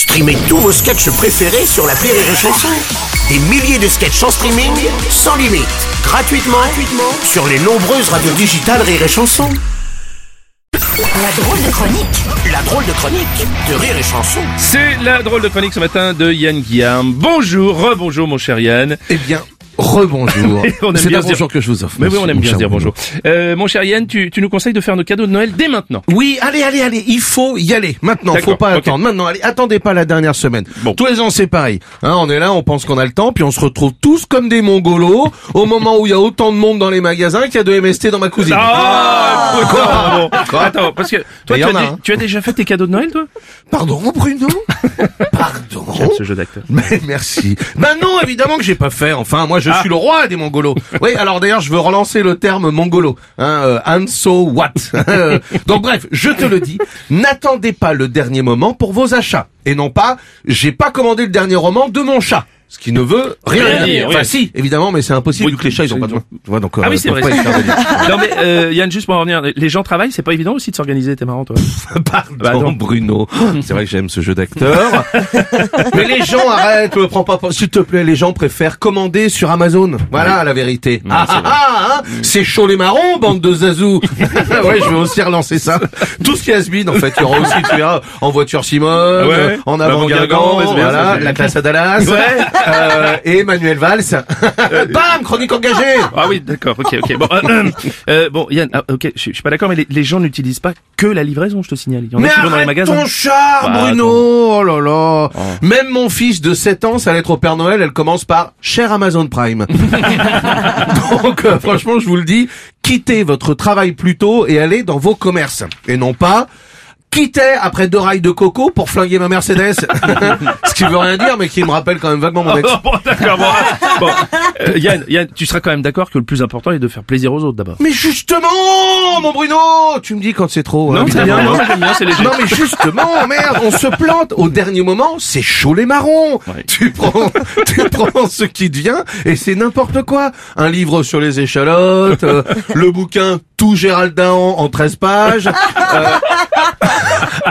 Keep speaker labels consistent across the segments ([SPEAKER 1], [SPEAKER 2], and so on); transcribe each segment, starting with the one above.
[SPEAKER 1] Streamez tous vos sketchs préférés sur la Rire et Chanson. Des milliers de sketchs en streaming, sans limite, gratuitement, gratuitement sur les nombreuses radios digitales Rire et Chanson.
[SPEAKER 2] La drôle de chronique
[SPEAKER 1] La drôle de chronique de Rire et Chanson.
[SPEAKER 3] C'est la drôle de chronique ce matin de Yann Guillaume. Bonjour, rebonjour mon cher Yann.
[SPEAKER 4] Eh bien, rebonjour.
[SPEAKER 3] On aime
[SPEAKER 4] C'est
[SPEAKER 3] bien
[SPEAKER 4] un
[SPEAKER 3] dire-
[SPEAKER 4] bonjour que je vous offre.
[SPEAKER 3] Mais oui, on aime bien dire bonjour. Euh, mon cher Yann, tu, tu nous conseilles de faire nos cadeaux de Noël dès maintenant?
[SPEAKER 4] Oui, allez, allez, allez, il faut y aller. Maintenant, faut pas attendre. Maintenant, allez, attendez pas la dernière semaine.
[SPEAKER 3] Bon.
[SPEAKER 4] Tous les ans, c'est pareil. Hein, on est là, on pense qu'on a le temps, puis on se retrouve tous comme des mongolos au moment où il y a autant de monde dans les magasins qu'il y a de MST dans ma cousine.
[SPEAKER 3] Ah, écoute, bon.
[SPEAKER 4] Quoi
[SPEAKER 3] Attends, parce que toi, tu as,
[SPEAKER 4] hein.
[SPEAKER 3] tu as déjà fait tes cadeaux de Noël, toi?
[SPEAKER 4] Pardon, Bruno? Pardon?
[SPEAKER 3] Ce jeu d'acteur.
[SPEAKER 4] Mais merci. Ben non, évidemment que j'ai pas fait. Enfin, moi, je suis le roi des mongolos. Oui, alors d'ailleurs, je veux relancer le terme mongolo. Hein, euh, and so what Donc bref, je te le dis, n'attendez pas le dernier moment pour vos achats. Et non pas, j'ai pas commandé le dernier roman de mon chat. Ce qui ne veut rien,
[SPEAKER 3] Rien
[SPEAKER 4] dire. Enfin
[SPEAKER 3] oui.
[SPEAKER 4] si, évidemment, mais c'est impossible
[SPEAKER 3] Oui,
[SPEAKER 4] vu que les chats ils ont pas de main. Tu vois, donc, euh,
[SPEAKER 3] Ah oui, c'est vrai. non mais euh, Yann, juste pour en revenir, les gens travaillent, c'est pas évident aussi de s'organiser. T'es marrant, toi.
[SPEAKER 4] Pardon,
[SPEAKER 3] Bah.
[SPEAKER 4] Bruno. C'est vrai que j'aime ce jeu d'acteur. Mais les gens, arrête, me prends pas, s'il te plaît, les gens préfèrent commander sur Amazon. Voilà la vérité. Ah, ah, ah, hein, c'est chaud les marrons, bande de zazou. ouais, je vais aussi relancer ça. Tout ce qui est has-been, en fait, il y aura aussi, tu verras, en voiture Simone,
[SPEAKER 3] Ouais.
[SPEAKER 4] euh, en avant
[SPEAKER 3] Avant ça,
[SPEAKER 4] voilà, la classe à Dallas,
[SPEAKER 3] Ouais.
[SPEAKER 4] Euh, et Manuel Valls. Bam, chronique engagée.
[SPEAKER 3] Ah oui, d'accord, ok, ok. Bon, euh, euh, euh, bon, Yann, ah, ok, je, suis pas d'accord, mais les, les gens n'utilisent pas que la livraison, je te signale. Il y en a
[SPEAKER 4] Mais
[SPEAKER 3] vont dans les magasins.
[SPEAKER 4] ton char,
[SPEAKER 3] Bah,
[SPEAKER 4] Bruno Oh là là Même mon fils de 7 ans, sa lettre au Père Noël, elle commence par « Cher Amazon Prime ». Donc, euh, franchement, je vous le dis, quittez votre travail plus tôt et allez dans vos commerces. Et non pas... Quittez après deux rails de coco pour flinguer ma Mercedes. Ce qui veut rien dire, mais qui me rappelle quand même vaguement mon ex.
[SPEAKER 3] Oh, bon, d'accord, bon. bon. Euh, Yann, Yann, tu seras quand même d'accord que le plus important est de faire plaisir aux autres d'abord.
[SPEAKER 4] Mais justement, mon Bruno Tu me dis quand c'est trop. hein,
[SPEAKER 3] Non, c'est
[SPEAKER 4] évidemment.
[SPEAKER 3] bien, non, j'aime bien, c'est léger.
[SPEAKER 4] Non mais justement, merde, on se plante. Au dernier moment, c'est chaud les marrons.
[SPEAKER 3] Ouais.
[SPEAKER 4] Tu prends, tu prends ce qui te vient et c'est n'importe quoi. Un livre sur les échalotes, euh, le bouquin Tout Gérald Dahan en 13 pages, euh,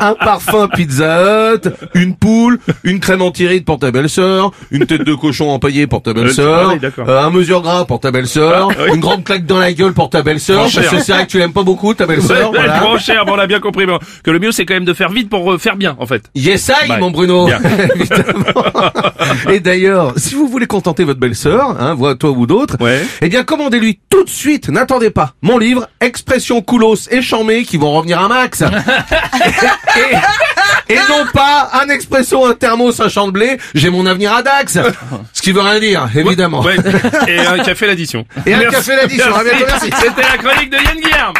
[SPEAKER 4] un parfum Pizza Hut, une poule, une crème anti-rides pour ta belle-sœur, une tête de cochon empaillée pour ta belle-sœur,
[SPEAKER 3] ah oui, d'accord.
[SPEAKER 4] euh, un mesure gras pour ta belle-sœur,
[SPEAKER 3] Ah, oui.
[SPEAKER 4] une grande claque dans la gueule pour ta belle-sœur, parce que
[SPEAKER 3] cher.
[SPEAKER 4] c'est vrai que tu l'aimes pas beaucoup ta belle-sœur.
[SPEAKER 3] Ouais,
[SPEAKER 4] voilà.
[SPEAKER 3] grand cher, bon, on a bien compris, bon, que le mieux c'est quand même de faire vite pour euh, faire bien, en fait.
[SPEAKER 4] Yes, I,
[SPEAKER 3] Bye.
[SPEAKER 4] mon Bruno. Et d'ailleurs, si vous voulez contenter votre belle-sœur, hein, toi ou d'autres,
[SPEAKER 3] Ouais.
[SPEAKER 4] eh bien, commandez-lui tout de suite, n'attendez pas, mon livre, Expressions coolos et chamées qui vont revenir à max. et, non pas un expresso, un thermos, un champ de blé, j'ai mon avenir à Dax. Ce qui veut rien dire, évidemment.
[SPEAKER 3] Ouais. Et un café l'addition.
[SPEAKER 4] Et un café l'addition. Merci.
[SPEAKER 3] C'était la chronique de Yann Guillaume.